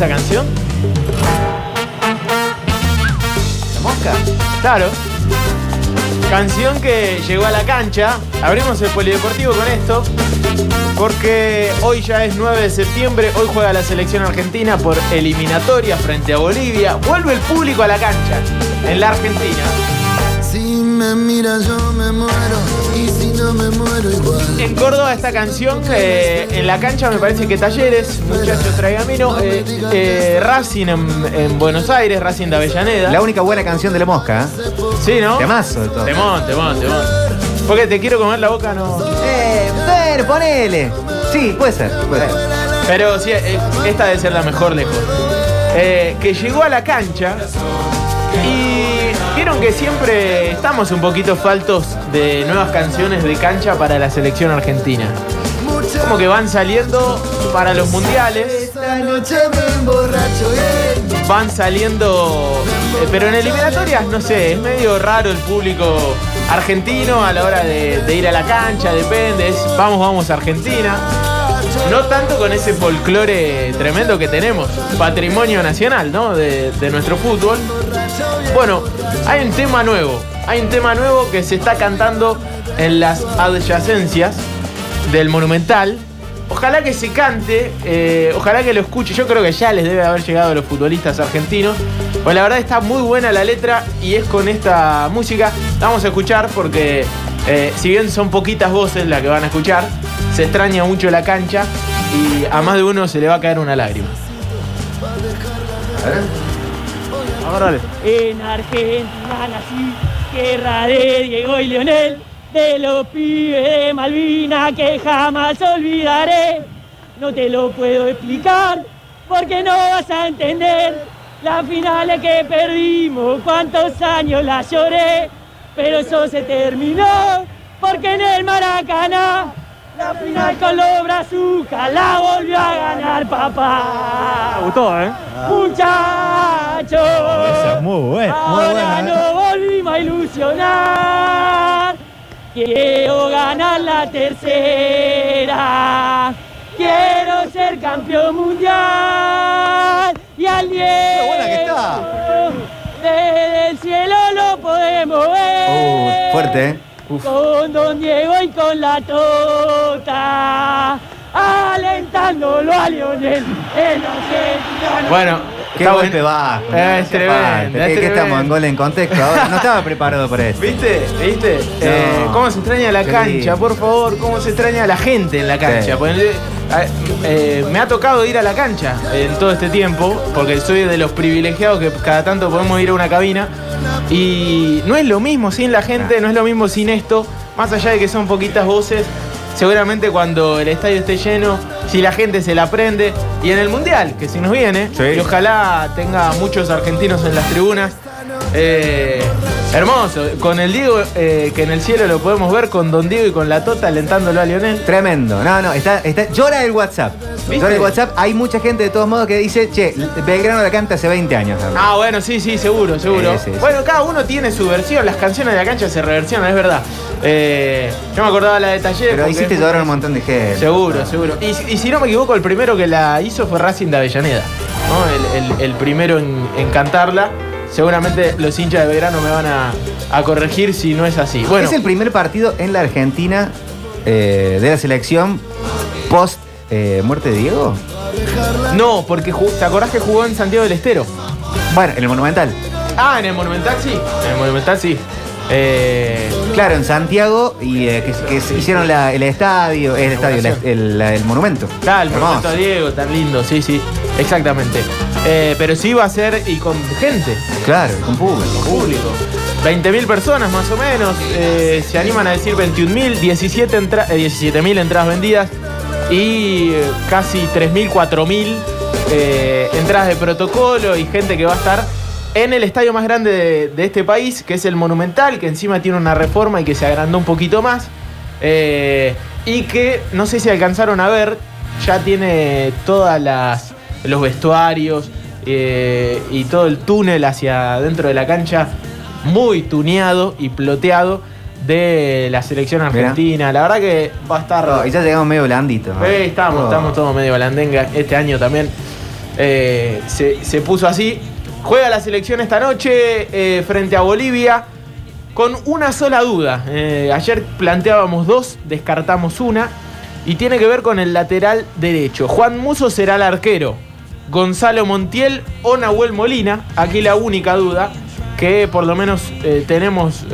esta canción? ¿La mosca? Claro. Canción que llegó a la cancha. Abrimos el polideportivo con esto. Porque hoy ya es 9 de septiembre. Hoy juega la selección argentina por eliminatoria frente a Bolivia. Vuelve el público a la cancha en la Argentina. Si me miras yo me muero y si no me muero igual. En Córdoba esta canción, eh, en la cancha me parece que Talleres, Muchachos Traigamino, eh, eh, Racing en, en Buenos Aires, Racing de Avellaneda. La única buena canción de la mosca, ¿eh? Sí, ¿no? Temazo de todo. Temón, temón, temón. Porque te quiero comer la boca, no. Eh, bueno, ponele. Sí, puede ser. Puede ser. Pero sí, esta debe ser la mejor lejos. Que llegó a la cancha y vieron que siempre estamos un poquito faltos de nuevas canciones de cancha para la selección argentina. Como que van saliendo para los mundiales, bien. van saliendo, eh, pero en eliminatorias, no sé, es medio raro el público argentino a la hora de, de ir a la cancha, depende, es vamos, vamos Argentina. No tanto con ese folclore tremendo que tenemos, patrimonio nacional, ¿no? De, de nuestro fútbol. Bueno, hay un tema nuevo, hay un tema nuevo que se está cantando en las adyacencias del Monumental. Ojalá que se cante, eh, ojalá que lo escuche. Yo creo que ya les debe haber llegado a los futbolistas argentinos. Pues la verdad está muy buena la letra y es con esta música. Vamos a escuchar porque eh, si bien son poquitas voces las que van a escuchar, se extraña mucho la cancha y a más de uno se le va a caer una lágrima. En Argentina nací, guerra de Diego y Leonel, de los pibes de Malvina que jamás olvidaré. No te lo puedo explicar porque no vas a entender las finales que perdimos, cuántos años las lloré, pero eso se terminó porque en el Maracaná la final con los brazucas la volvió a ganar papá. Me gustó, ¿eh? Muchachos. Muy bueno. Ahora no volvimos a ilusionar. Quiero ganar la tercera. Quiero ser campeón mundial. Y al Diego buena que está. desde el cielo lo podemos ver. Uh, fuerte, ¿eh? Con Don Diego y con la Tota. Alentándolo a Lionel en Argentina. Bueno, Qué está golpe bajo. Es Hace tremendo, falta. es ¿Qué, qué tremendo. estamos en gol en contexto ahora? No estaba preparado para esto. ¿Viste? ¿Viste? Eh, ¿Cómo se extraña la Qué cancha? lindo. Por favor, ¿cómo se extraña la gente en la cancha? Sí. Eh, eh, me ha tocado ir a la cancha en todo este tiempo, porque soy de los privilegiados que cada tanto podemos ir a una cabina. Y no es lo mismo sin la gente, no es lo mismo sin esto. Más allá de que son poquitas voces, seguramente cuando el estadio esté lleno, si la gente se la prende. Y en el Mundial, que si nos viene, Sí. y ojalá tenga muchos argentinos en las tribunas. Eh, hermoso, con el Diego, eh, que en el cielo lo podemos ver, con Don Diego y con la Tota alentándolo a Lionel. Tremendo. No, no, está, está, llora el WhatsApp. ¿Viste? Llora el WhatsApp. Hay mucha gente de todos modos que dice, che, Belgrano la canta hace 20 años. Ah, bueno, sí, sí, seguro, seguro. Sí, sí, sí. Bueno, cada uno tiene su versión, las canciones de la cancha se reversionan, es verdad. Eh, yo me acordaba la de Talleres. Pero hiciste llorar a un montón de gente. Seguro, seguro. Y, y si no me equivoco, el primero que la hizo fue Racing de Avellaneda. ¿no? El, el- el primero en, en cantarla. Seguramente los hinchas de Belgrano me van a, a corregir si no es así. Bueno, Es el primer partido en la Argentina eh, de la selección post eh, muerte de Diego. no, porque ¿te acordás que jugó en Santiago del Estero? Bueno, en el Monumental. Ah, en el Monumental sí. En el Monumental sí. Eh, Claro, en Santiago y eh, que, que se hicieron la- el estadio, el estadio, la- el, la- el monumento. Claro, el Hermoso. monumento a Diego, tan lindo, sí, sí, exactamente. Eh, pero sí va a ser y con gente, Claro, con público. público. 20.000 personas más o menos, eh, se animan a decir 21.000, 17 entra- eh, 17.000 entradas vendidas y eh, casi 3.000, 4.000 eh, entradas de protocolo y gente que va a estar en el estadio más grande de, este país, que es el Monumental, que encima tiene una reforma y que se agrandó un poquito más. Eh, y que no sé si alcanzaron a ver, ya tiene todas las los vestuarios eh, y todo el túnel hacia dentro de la cancha muy tuneado y ploteado de la selección argentina. La verdad que va a estar. Y ya llegamos medio blandito. ¿no? Eh, estamos, Oh. estamos todos medio balandenga este año también. eh, se, se puso así. Juega la selección esta noche eh, frente a Bolivia con una sola duda. Ayer planteábamos dos, descartamos una. Y tiene que ver con el lateral derecho. Juan Muso será el arquero. Gonzalo Montiel o Nahuel Molina. Aquí la única duda que por lo menos tenemos.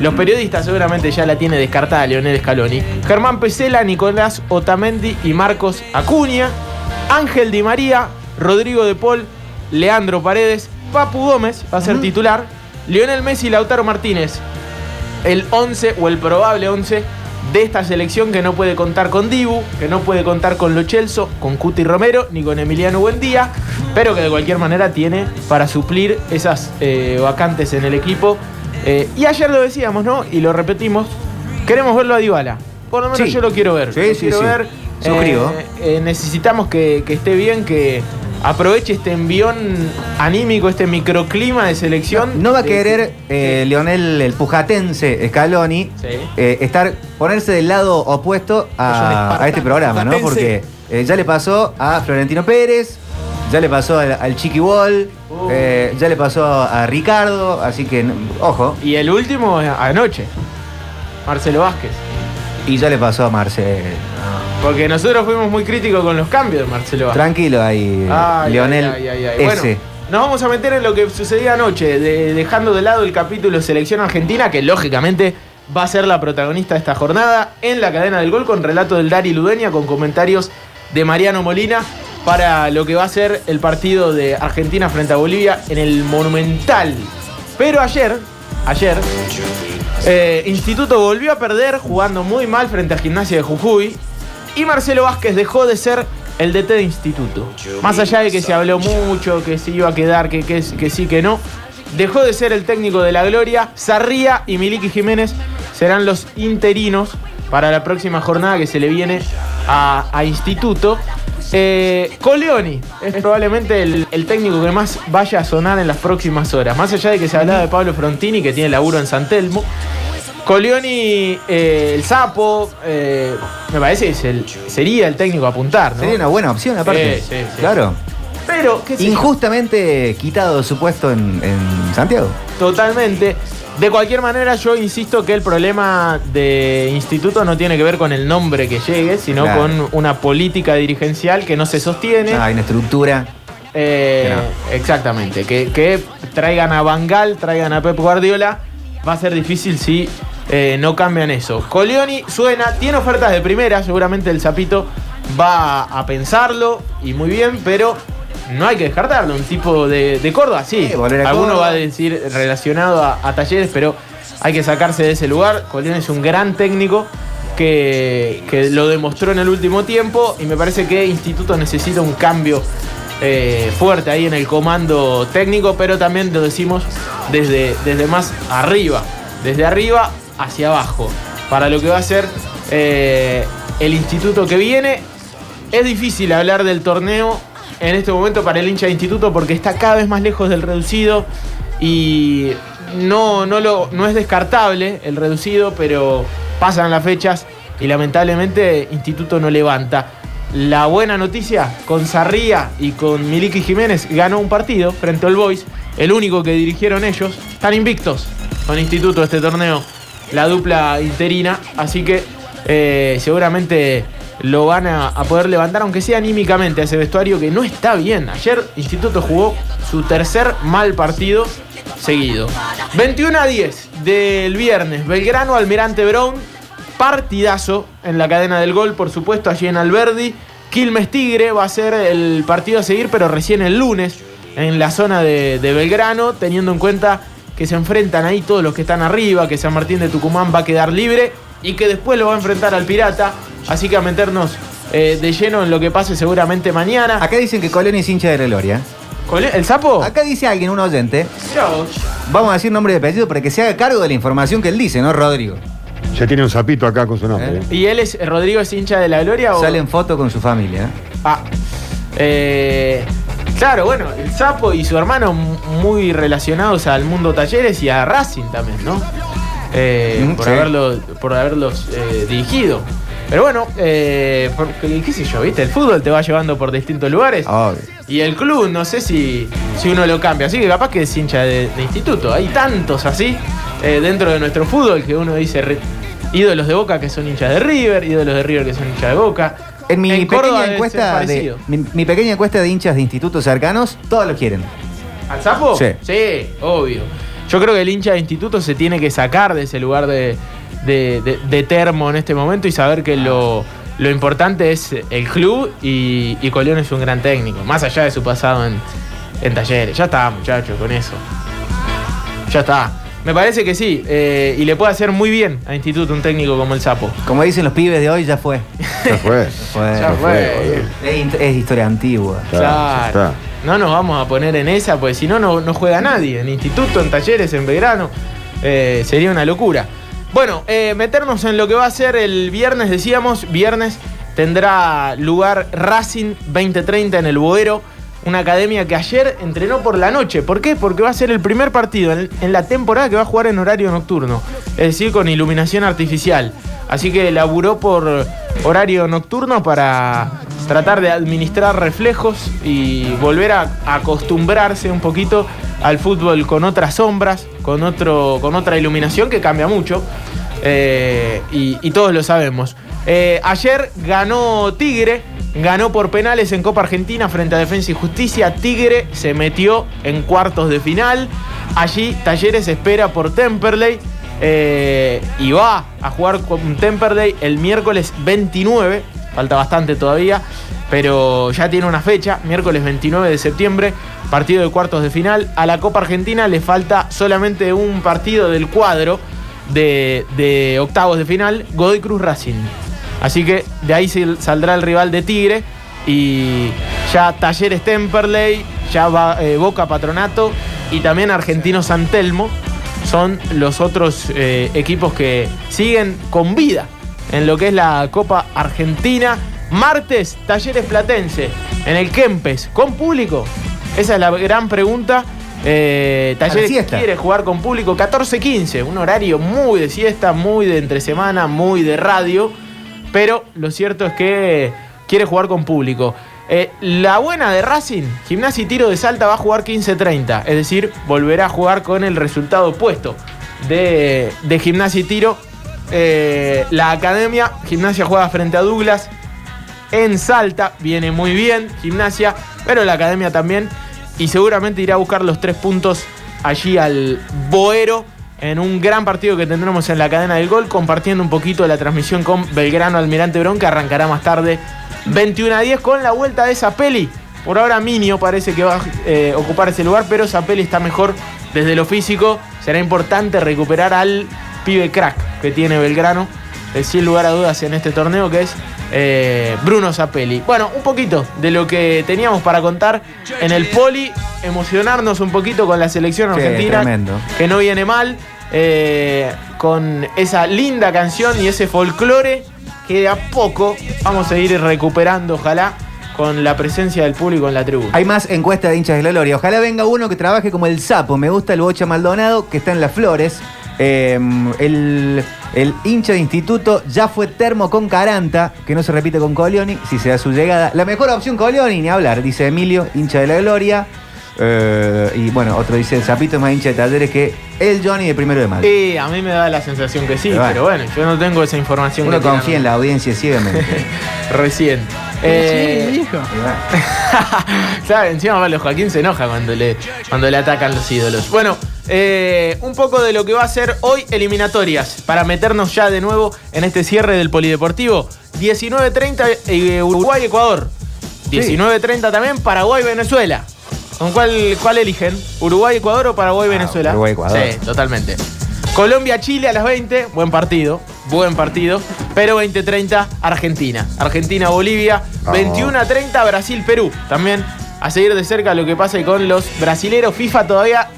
Los periodistas seguramente ya la tiene descartada Leonel Scaloni. Germán Pesela, Nicolás Otamendi y Marcos Acuña. Ángel Di María, Rodrigo de Paul, Leandro Paredes, Papu Gómez va a ser titular. Lionel Messi y Lautaro Martínez. El 11 o el probable 11 de esta selección que no puede contar con Dibu, que no puede contar con Lo Celso, con Cuti Romero, ni con Emiliano Buendía, pero que de cualquier manera tiene para suplir esas eh, vacantes en el equipo. Eh, y ayer lo decíamos, ¿no? Y lo repetimos, queremos verlo a Dybala. Por lo menos Sí. yo lo quiero ver. Sí, Lo sí, quiero sí. ver. Suscribo. Eh, eh, necesitamos que, que esté bien, que aproveche este envión anímico, este microclima de selección. No va a querer eh, Leonel, el pujatense Scaloni, Sí. eh, estar, ponerse del lado opuesto a, este programa, ¿no? Porque eh, ya le pasó a Florentino Pérez, ya le pasó al, al Chiqui Wall, Uh. eh, ya le pasó a Ricardo, así que, ojo, Y el último eh, anoche, Marcelo Vázquez. y ya le pasó a Marcel. Porque nosotros fuimos muy críticos con los cambios de Marcelo Vázquez. Tranquilo ahí, Ay, Leonel ay. S. Bueno, nos vamos a meter en lo que sucedía anoche, de- dejando de lado el capítulo Selección Argentina, que lógicamente va a ser la protagonista de esta jornada, en la cadena del gol, con relato del Dari Ludeña, con comentarios de Mariano Molina, para lo que va a ser el partido de Argentina frente a Bolivia en el Monumental. Pero ayer, ayer, eh, Instituto volvió a perder jugando muy mal frente a Gimnasia de Jujuy y Marcelo Vázquez dejó de ser el DT de Instituto. Más allá de que se habló mucho, que se iba a quedar, que, que, que sí, que no, dejó de ser el técnico de la Gloria. Sarría y Miliki Jiménez serán los interinos para la próxima jornada que se le viene a, a Instituto. Eh, Coleoni es probablemente el, el técnico que más vaya a sonar en las próximas horas. Más allá de que se hablaba de Pablo Frontini, que tiene laburo en San Telmo. Coleoni, eh, el sapo, eh, me parece que es el- sería el técnico a apuntar, ¿no? Sería una buena opción, aparte. Sí, sí, sí. Claro. Pero, qué Injustamente quitado su puesto en, en Santiago. totalmente. De cualquier manera, yo insisto que el problema de instituto no tiene que ver con el nombre que llegue, sino Claro. con una política dirigencial que no se sostiene. Ah, hay una estructura. Eh, Que Exactamente. Que, que traigan a Bangal, traigan a Pep Guardiola. Va a ser difícil si eh, no cambian eso. Coleoni suena, tiene ofertas de primera. Seguramente el Zapito va a pensarlo y muy bien, pero no hay que descartarlo. Un tipo de, de Córdoba, sí. Alguno Córdoba. va a decir relacionado a, a talleres, pero hay que sacarse de ese lugar. Coleoni es un gran técnico. Que, que lo demostró en el último tiempo y me parece que Instituto necesita un cambio eh, fuerte ahí en el comando técnico, pero también lo decimos desde, desde más arriba, desde arriba hacia abajo, para lo que va a ser eh, el instituto que viene. Es difícil hablar del torneo en este momento para el hincha de instituto porque está cada vez más lejos del reducido y no, no, lo, no es descartable el reducido, pero pasan las fechas y lamentablemente Instituto no levanta. La buena noticia, con Sarría y con Miliki Jiménez ganó un partido frente al Boys, el único que dirigieron ellos. Están invictos con Instituto este torneo, la dupla interina, así que eh, seguramente lo van a, poder levantar, aunque sea anímicamente, a ese vestuario que no está bien. Ayer Instituto jugó su tercer mal partido seguido. 21 a 10 del viernes, Belgrano Almirante Brown, partidazo en la cadena del gol, por supuesto, allí en Alberdi. Quilmes Tigre va a ser el partido a seguir, pero recién el lunes en la zona de, de Belgrano, teniendo en cuenta que se enfrentan ahí todos los que están arriba, que San Martín de Tucumán va a quedar libre y que después lo va a enfrentar al Pirata. Así que a meternos eh, de lleno en lo que pase seguramente mañana. Acá dicen que Colón es hincha de la Gloria. ¿El sapo? Acá dice alguien, un oyente. Vamos a decir nombre y apellido para que se haga cargo de la información que él dice, ¿no, Rodrigo? Ya tiene un sapito acá con su nombre. ¿Eh? ¿eh? ¿Y él es Rodrigo es hincha de la Gloria o.? Sale en foto con su familia. ¿eh? Ah. Eh, claro, bueno, el sapo y su hermano muy relacionados al mundo talleres y a Racing también, ¿no? Eh, Mm, por, haberlo, por haberlos eh, dirigido. Pero bueno, eh, porque, qué sé yo, ¿viste? El fútbol te va llevando por distintos lugares. Obvio. Y el club, no sé si, si uno lo cambia. Así que capaz que es hincha de, de instituto. Hay tantos así eh, dentro de nuestro fútbol que uno dice re- ídolos de Boca que son hinchas de River, ídolos de River que son hinchas de Boca. En mi pequeña encuesta de, mi, mi pequeña encuesta de hinchas de institutos cercanos, todos lo quieren. ¿Al Sapo? Sí. Sí, obvio. Yo creo que el hincha de instituto se tiene que sacar de ese lugar de, de- de- de termo en este momento y saber que lo, lo importante es el club y, y Colión es un gran técnico, más allá de su pasado en, en talleres. Ya está, muchachos, con eso. Ya está. Me parece que sí, eh, y le puede hacer muy bien a Instituto un técnico como el Sapo. Como dicen los pibes de hoy, ya fue. Ya fue. Fue- Ya fue. Es, historia antigua. Claro, ya Claro. está. No nos vamos a poner en esa, porque si no, no no juega nadie. En instituto, en talleres, en Belgrano. Eh, sería una locura. Bueno, eh, meternos en lo que va a ser el viernes, decíamos. Viernes tendrá lugar Racing 2030 en el Boero. Una academia que ayer entrenó por la noche. ¿Por qué? Porque va a ser el primer partido en, en la temporada que va a jugar en horario nocturno. Es decir, con iluminación artificial. Así que laburó por horario nocturno para tratar de administrar reflejos y volver a acostumbrarse un poquito al fútbol con otras sombras, con, otro, con otra iluminación que cambia mucho. Eh, y, todos lo sabemos. Eh, ayer ganó Tigre, ganó por penales en Copa Argentina frente a Defensa y Justicia. Tigre se metió en cuartos de final. Allí Talleres espera por Temperley. eh, y va a jugar con Temperley el miércoles 29. Falta bastante todavía. Pero ya tiene una fecha, miércoles 29 de septiembre, partido de cuartos de final. A la Copa Argentina le falta solamente un partido del cuadro de, de octavos de final, Godoy Cruz Racing. Así que de ahí saldrá el rival de Tigre y ya Talleres Temperley, ya va eh, Boca Patronato y también Argentino San Telmo son los otros eh, equipos que siguen con vida en lo que es la Copa Argentina. Martes, Talleres Platense en el Kempes, con público. Esa es la gran pregunta. Eh, Talleres quiere jugar con público 14-15, un horario muy de siesta, muy de entre semana, muy de radio, pero lo cierto es que quiere jugar con público. Eh, la buena de Racing, Gimnasia y Tiro de Salta va a jugar 15-30, es decir, volverá a jugar con el resultado opuesto de, de Gimnasia y Tiro. Eh, la academia, Gimnasia juega frente a Douglas en Salta, viene muy bien Gimnasia, pero la academia también y seguramente irá a buscar los tres puntos allí al Boero en un gran partido que tendremos en la cadena del gol, compartiendo un poquito la transmisión con Belgrano Almirante Brón, que arrancará más tarde 21 a 10 con la vuelta de Zapelli. Por ahora Minio parece que va a eh, ocupar ese lugar, pero Zapelli está mejor desde lo físico. Será importante recuperar al pibe crack que tiene Belgrano, eh, sin lugar a dudas en este torneo, que es eh, Bruno Zapelli. Bueno, un poquito de lo que teníamos para contar en el poli, emocionarnos un poquito con la selección argentina, tremendo. que no viene mal, eh, con esa linda canción y ese folclore que de a poco vamos a ir recuperando, ojalá, con la presencia del público en la tribuna. Hay más encuestas de hinchas de la gloria. Ojalá venga uno que trabaje como el sapo. Me gusta el Bocha Maldonado, que está en las flores. Eh, el, el hincha de instituto ya fue termo con Caranta, que no se repite con Colioni, si se da su llegada. La mejor opción Colioni, ni hablar, dice Emilio, hincha de la gloria. Eh, y bueno, otro dice, el sapito es más hincha de talleres que el Johnny de primero de mayo. Y a mí me da la sensación que sí, Pero bueno. pero bueno, yo no tengo esa información. Uno tiran confía en la audiencia ciegamente. Recién. Eh, Sí, hijo. Claro, encima Pablo Joaquín se enoja cuando le, cuando le atacan los ídolos. Bueno, eh, un poco de lo que va a ser hoy eliminatorias, para meternos ya de nuevo en este cierre del Polideportivo. 19.30 eh, Uruguay-Ecuador. 19.30 también Paraguay-Venezuela. ¿Con cuál, cuál eligen? ¿Uruguay-Ecuador o Paraguay-Venezuela? Uruguay-Ecuador. Sí, totalmente. Colombia-Chile a las 20, buen partido, buen partido. Pero 20-30 Argentina. Argentina-Bolivia. Oh. 21-30 Brasil-Perú. También a seguir de cerca lo que pasa con los brasileros. FIFA todavía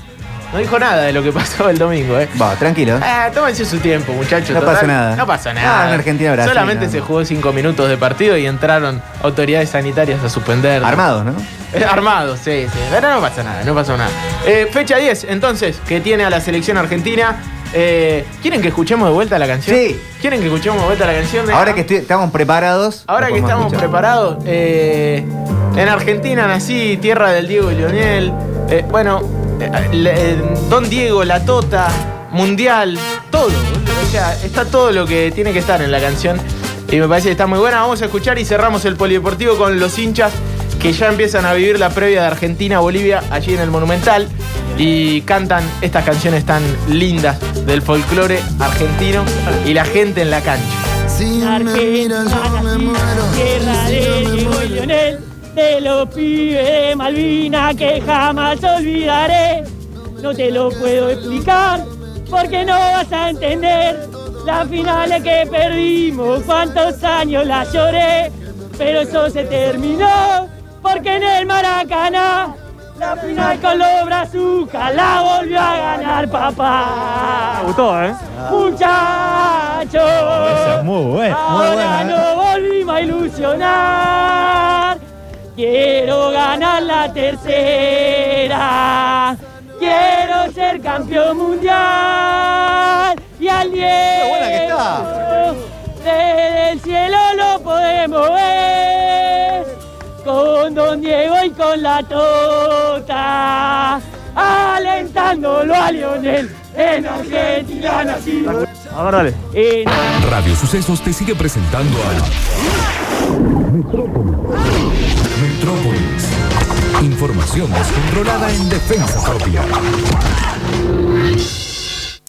no dijo nada de lo que pasó el domingo, ¿eh? Va, tranquilo. Ah, tómense su tiempo, muchachos. No pasa nada. No pasa Ah, nada. en Argentina, Brasil, Solamente se jugó 5 minutos de partido y entraron autoridades sanitarias a suspender. Armados, ¿no? Eh, Armado, sí, sí. Pero no pasa nada, no pasó nada. Eh, fecha 10, entonces, que tiene a la selección argentina. Eh, ¿Quieren que escuchemos de vuelta la canción? Sí. ¿Quieren que escuchemos de vuelta la canción? de- Ahora que estoy- estamos preparados. Ahora que estamos escuchar. preparados, eh, En Argentina nací, tierra del Diego y Leonel. Bueno, Don Diego, La Tota, Mundial, todo. O sea, está todo lo que tiene que estar en la canción. Y me parece que está muy buena. Vamos a escuchar y cerramos el polideportivo con los hinchas que ya empiezan a vivir la previa de Argentina-Bolivia allí en el Monumental. Y cantan estas canciones tan lindas del folclore argentino y la gente en la cancha. Si me miras yo me si muero Leonel, de los pibes de Malvina que jamás olvidaré. No te lo puedo explicar porque no vas a entender las finales que perdimos, cuántos años las lloré, pero eso se terminó porque en el Maracaná la final con los brazucas la volvió a ganar papá. Me gustó, ¿eh? Muchachos. muy buena. Ahora buena, ¿eh? no volvimos a ilusionar. Quiero ganar la tercera. Quiero ser campeón mundial. Y al Diego buena que está. desde el cielo lo podemos ver. Con Don Diego y con la Tota. Alentándolo a Lionel en Argentina nacido. A ver, dale. En Radio Sucesos te sigue presentando a Metrópolis. Información descontrolada en defensa propia.